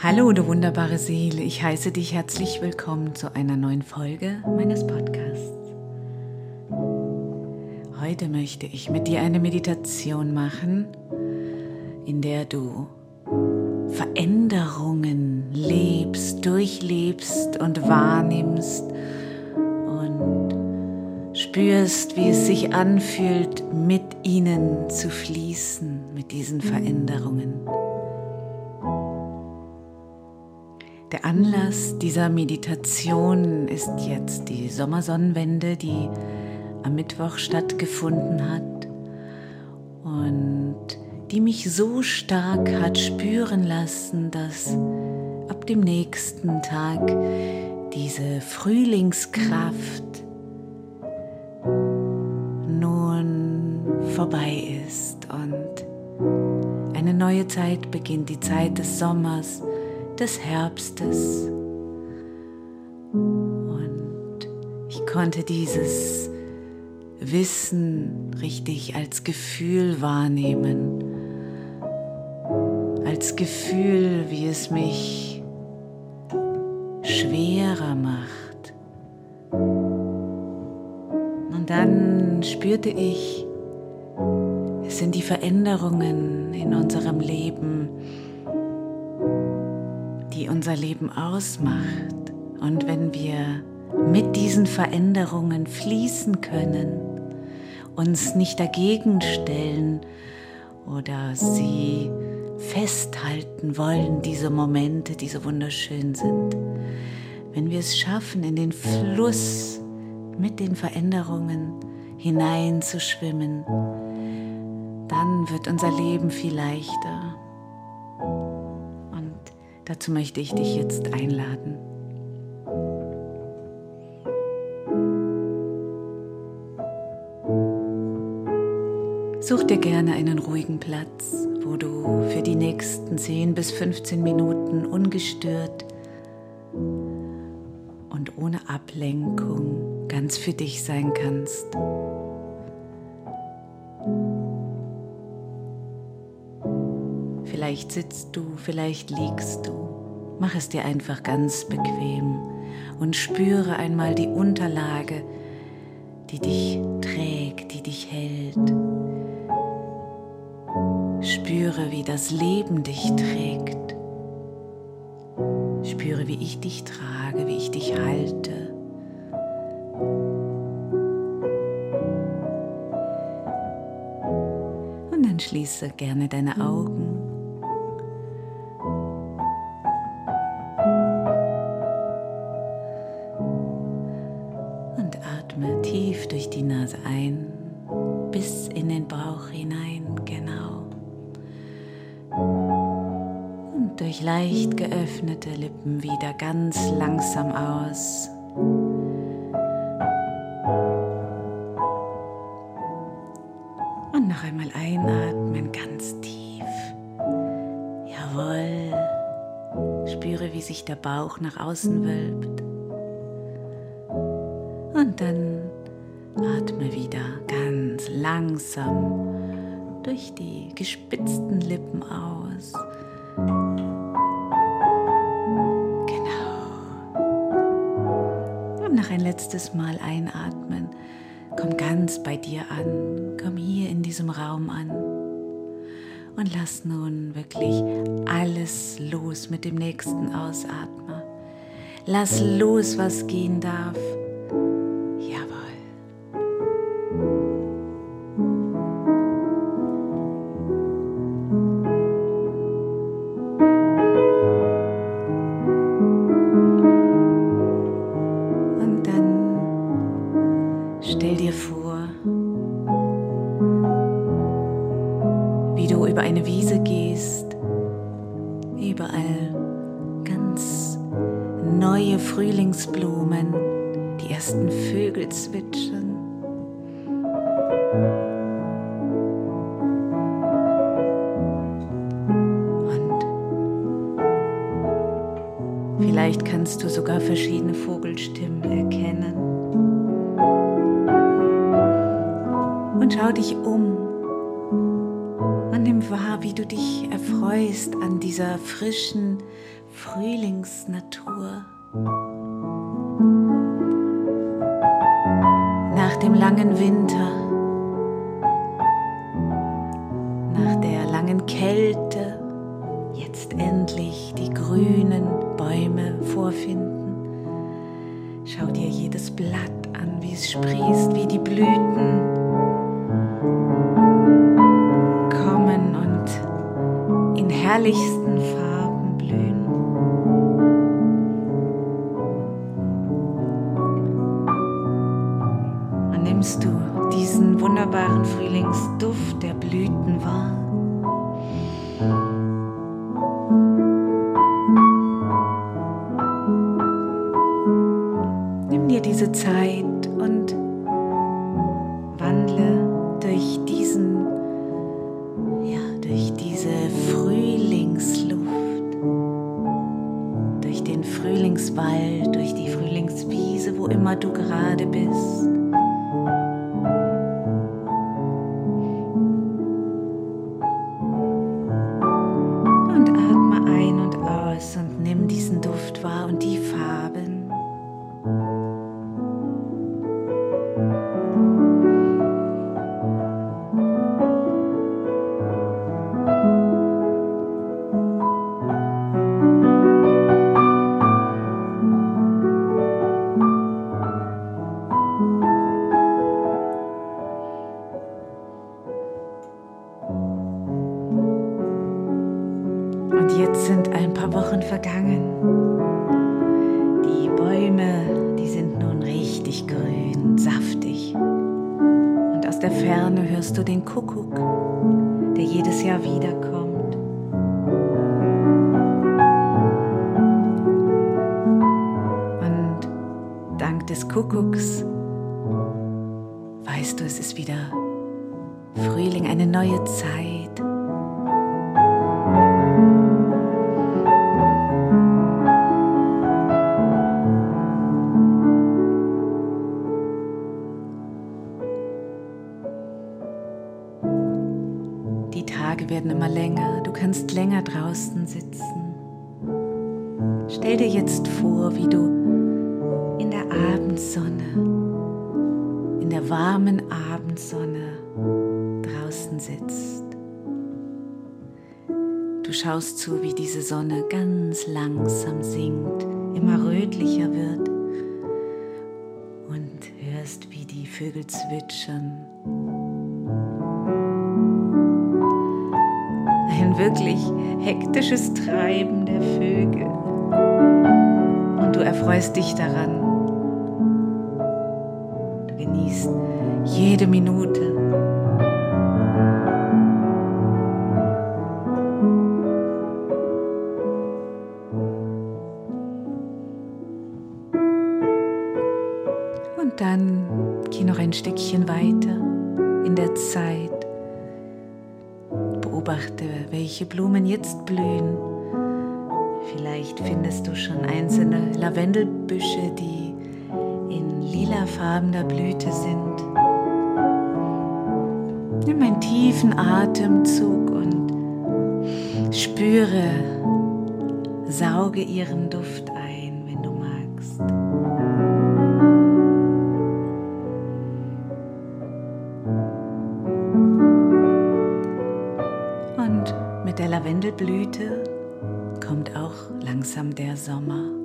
Hallo, du wunderbare Seele. Ich heiße dich herzlich willkommen zu einer neuen Folge meines Podcasts. Heute möchte ich mit dir eine Meditation machen, in der du Veränderungen lebst, durchlebst und wahrnimmst und spürst, wie es sich anfühlt, mit ihnen zu fließen, mit diesen Veränderungen. Anlass dieser Meditation ist jetzt die Sommersonnenwende, die am Mittwoch stattgefunden hat und die mich so stark hat spüren lassen, dass ab dem nächsten Tag diese Frühlingskraft nun vorbei ist und eine neue Zeit beginnt, die Zeit des Sommers, des Herbstes. Und ich konnte dieses Wissen richtig als Gefühl wahrnehmen, als Gefühl, wie es mich schwerer macht. Und dann spürte ich, es sind die Veränderungen in unserem Leben, die unser Leben ausmacht. Und wenn wir mit diesen Veränderungen fließen können, uns nicht dagegen stellen oder sie festhalten wollen, diese Momente, die so wunderschön sind. Wenn wir es schaffen, in den Fluss mit den Veränderungen hineinzuschwimmen, dann wird unser Leben viel leichter. Dazu möchte ich dich jetzt einladen. Such dir gerne einen ruhigen Platz, wo du für die nächsten 10 bis 15 Minuten ungestört und ohne Ablenkung ganz für dich sein kannst. Vielleicht sitzt du, vielleicht liegst du. Mach es dir einfach ganz bequem und spüre einmal die Unterlage, die dich trägt, die dich hält. Spüre, wie das Leben dich trägt. Spüre, wie ich dich trage, wie ich dich halte. Und dann schließe gerne deine Augen geöffnete Lippen wieder ganz langsam aus. Und noch einmal einatmen, ganz tief. Jawohl. Spüre, wie sich der Bauch nach außen wölbt. Und dann Atme wieder ganz langsam durch die gespitzten Lippen aus. Letztes Mal einatmen. Komm ganz bei dir an. Komm hier in diesem Raum an. Und lass nun wirklich alles los mit dem nächsten Ausatmen. Lass los, was gehen darf. Vielleicht kannst du sogar verschiedene Vogelstimmen erkennen. Und schau dich um wahr, wie du dich erfreust an dieser frischen, Frühlingsnatur. Nach dem langen Winter, Blatt an, wie es sprießt, wie die Blüten kommen und in herrlichsten Farben immer du gerade bist. Wochen vergangen. Die Bäume, die sind nun richtig grün, saftig. Und aus der Ferne hörst du den Kuckuck, der jedes Jahr wiederkommt. Und dank des Kuckucks weißt du, es ist wieder Frühling, eine neue Zeit. Die Tage werden immer länger, du kannst länger draußen sitzen. Stell dir jetzt vor, wie du in der Abendsonne, in der warmen Abendsonne draußen sitzt. Du schaust zu, wie diese Sonne ganz langsam sinkt, immer rötlicher wird und hörst, wie die Vögel zwitschern. Wirklich hektisches Treiben der Vögel. Und du erfreust dich daran. Du genießt jede Minute. Lilafarbener Blüte sind. Nimm einen tiefen Atemzug und spüre, sauge ihren Duft ein, wenn du magst. Und mit der Lavendelblüte kommt auch langsam der Sommer.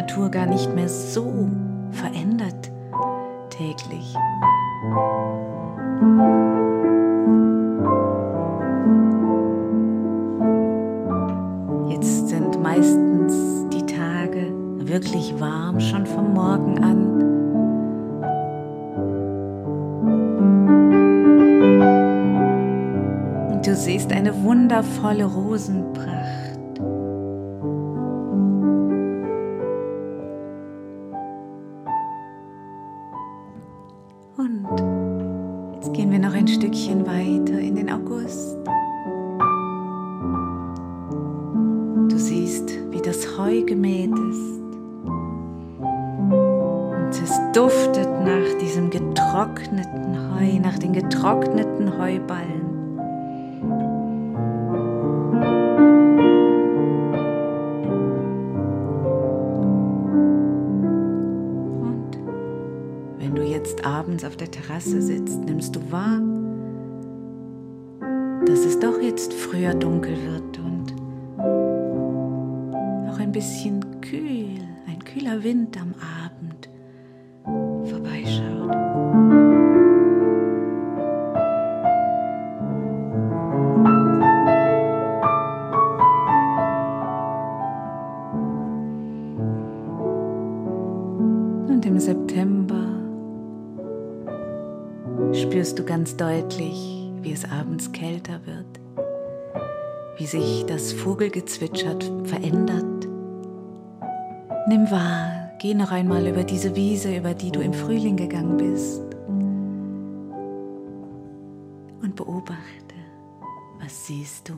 Natur gar nicht mehr so verändert täglich. Jetzt sind meistens die Tage wirklich warm, schon vom Morgen an. Du siehst eine wundervolle Rosenpracht. Getrockneten Heu, nach den getrockneten Heuballen. Und wenn du jetzt abends auf der Terrasse sitzt, nimmst du wahr, dass es doch jetzt früher dunkel wird und auch ein bisschen kühl, ein kühler Wind am Abend Und im September spürst du ganz deutlich, wie es abends kälter wird, wie sich das Vogelgezwitscher verändert. Nimm wahr, geh noch einmal über diese Wiese, über die du im Frühling gegangen bist und beobachte, was siehst du?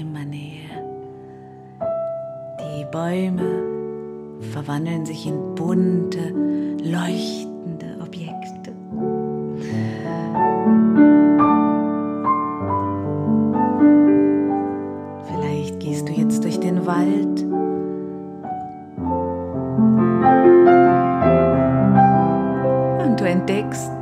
Immer näher. Die Bäume verwandeln sich in bunte, leuchtende Objekte. Vielleicht gehst du jetzt durch den Wald. Und du entdeckst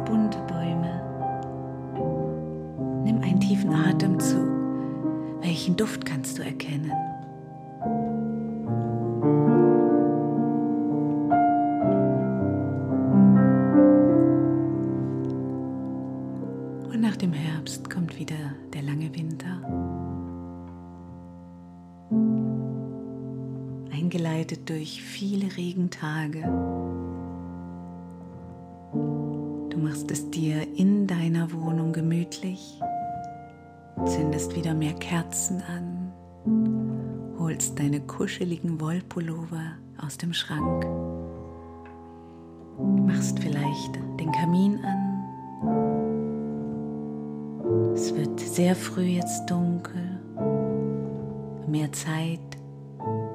Und nach dem Herbst kommt wieder der lange Winter. Eingeleitet durch viele Regentage. Du machst es dir in deiner Wohnung gemütlich zündest wieder mehr Kerzen an, holst deine kuscheligen Wollpullover aus dem Schrank, machst vielleicht den Kamin an. Sehr früh jetzt dunkel, mehr Zeit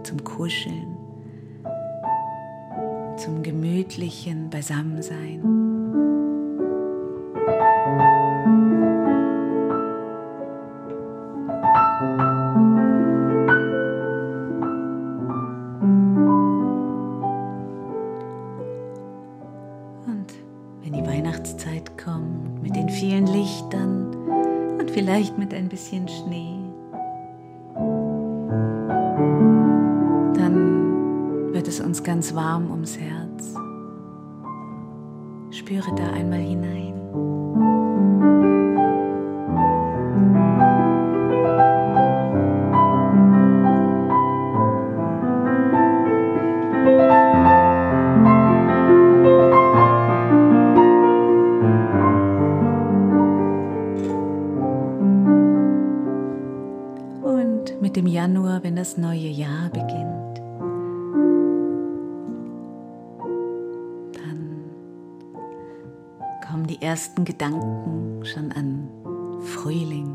zum Kuscheln, zum gemütlichen Beisammensein. Ums Herz. Spüre da einmal hinein. Januar, wenn das neue Jahr beginnt, ersten Gedanken schon an Frühling.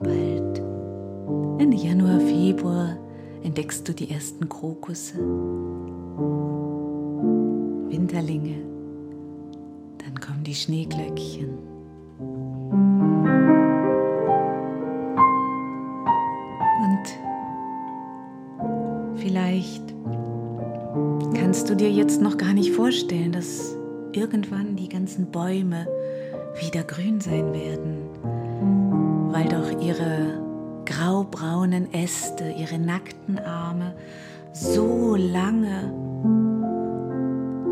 Bald Ende Januar, Februar entdeckst du die ersten Krokusse, Winterlinge, dann kommen die Schneeglöckchen. Kannst du dir jetzt noch gar nicht vorstellen, dass irgendwann die ganzen Bäume wieder grün sein werden, weil doch ihre graubraunen Äste, ihre nackten Arme so lange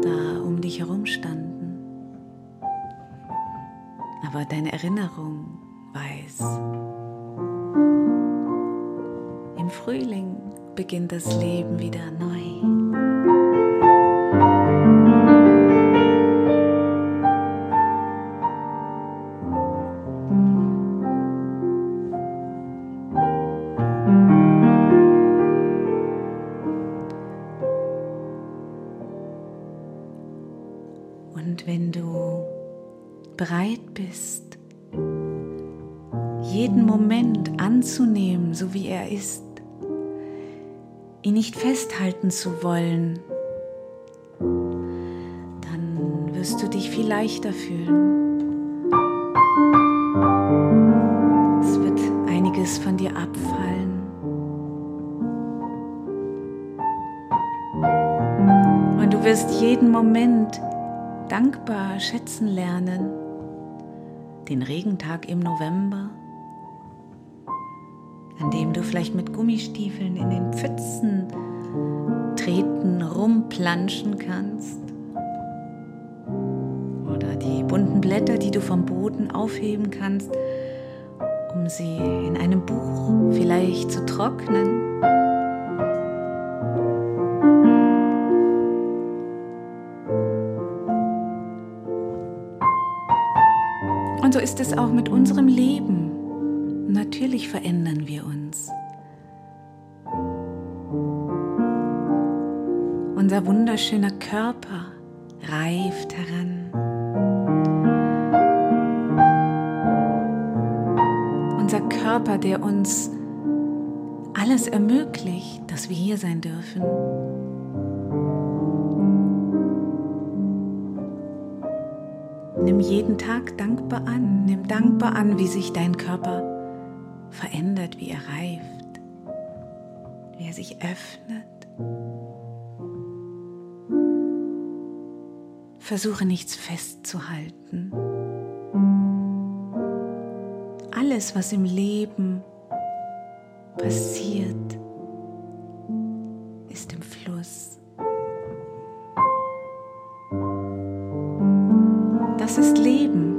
da um dich herum standen. Aber deine Erinnerung weiß, im Frühling beginnt das Leben wieder neu. Festhalten zu wollen, dann wirst du dich viel leichter fühlen. Es wird einiges von dir abfallen. Und du wirst jeden Moment dankbar schätzen lernen. Den Regentag im November, an dem du vielleicht mit Gummistiefeln in den Pfützen treten, rumplanschen kannst. Oder die bunten Blätter, die du vom Boden aufheben kannst, um sie in einem Buch vielleicht zu trocknen. Und so ist es auch mit unserem Leben. Natürlich verändern wir uns. Unser wunderschöner Körper reift heran. Unser Körper, der uns alles ermöglicht, dass wir hier sein dürfen. Nimm jeden Tag dankbar an, nimm dankbar an, wie sich dein Körper verändert, wie er reift, wie er sich öffnet. Versuche nichts festzuhalten. Alles, was im Leben passiert, ist im Fluss. Das ist Leben.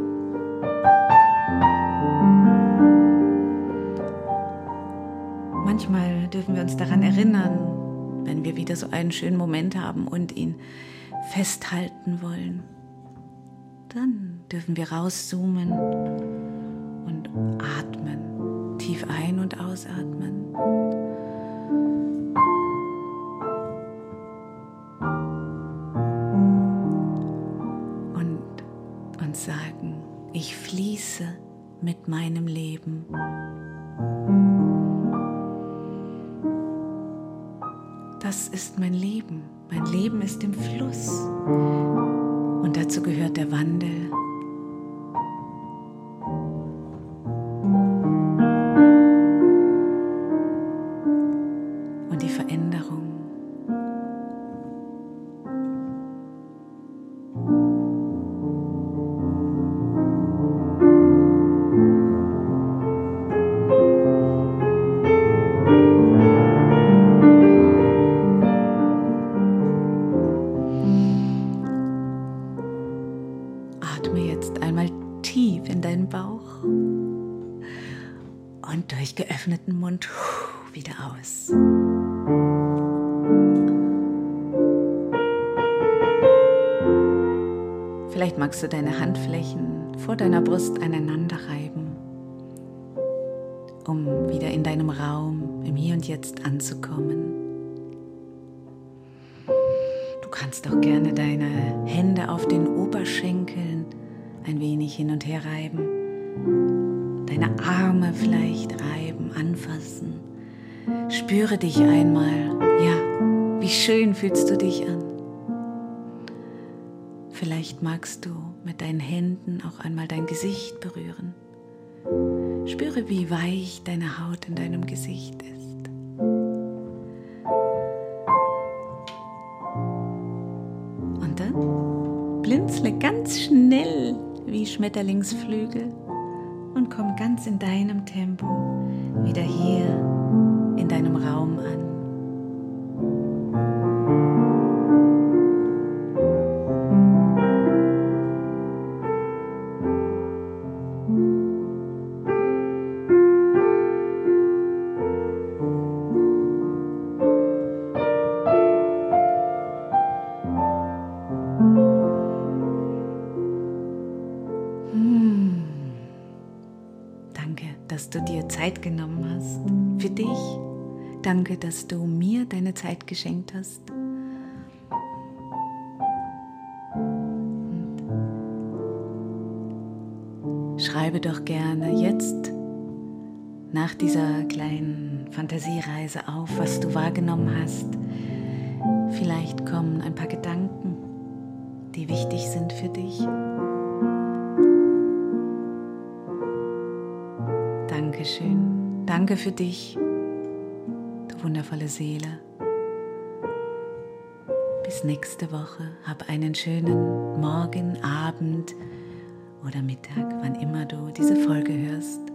Manchmal dürfen wir uns daran erinnern, wenn wir wieder so einen schönen Moment haben und ihn festhalten wollen, dann dürfen wir rauszoomen und atmen, tief ein- und ausatmen. Und sagen, ich fließe mit meinem Leben. Das ist mein Leben. Mein Leben ist im Fluss. Und dazu gehört der Wandel. Magst du deine Handflächen vor deiner Brust aneinander reiben, um wieder in deinem Raum im Hier und Jetzt anzukommen. Du kannst auch gerne deine Hände auf den Oberschenkeln ein wenig hin und her reiben, deine Arme vielleicht reiben, anfassen. Spüre dich einmal, ja, wie schön fühlst du dich an. Vielleicht magst du mit deinen Händen auch einmal dein Gesicht berühren. Spüre, wie weich deine Haut in deinem Gesicht ist. Und dann blinzle ganz schnell wie Schmetterlingsflügel und komm ganz in deinem Tempo wieder hier in deinem Raum an. Danke, dass du mir deine Zeit geschenkt hast. Und schreibe doch gerne jetzt nach dieser kleinen Fantasiereise auf, was du wahrgenommen hast. Vielleicht kommen ein paar Gedanken, die wichtig sind für dich. Dankeschön. Danke für dich, wundervolle Seele. Bis nächste Woche. Hab einen schönen Morgen, Abend oder Mittag, wann immer du diese Folge hörst.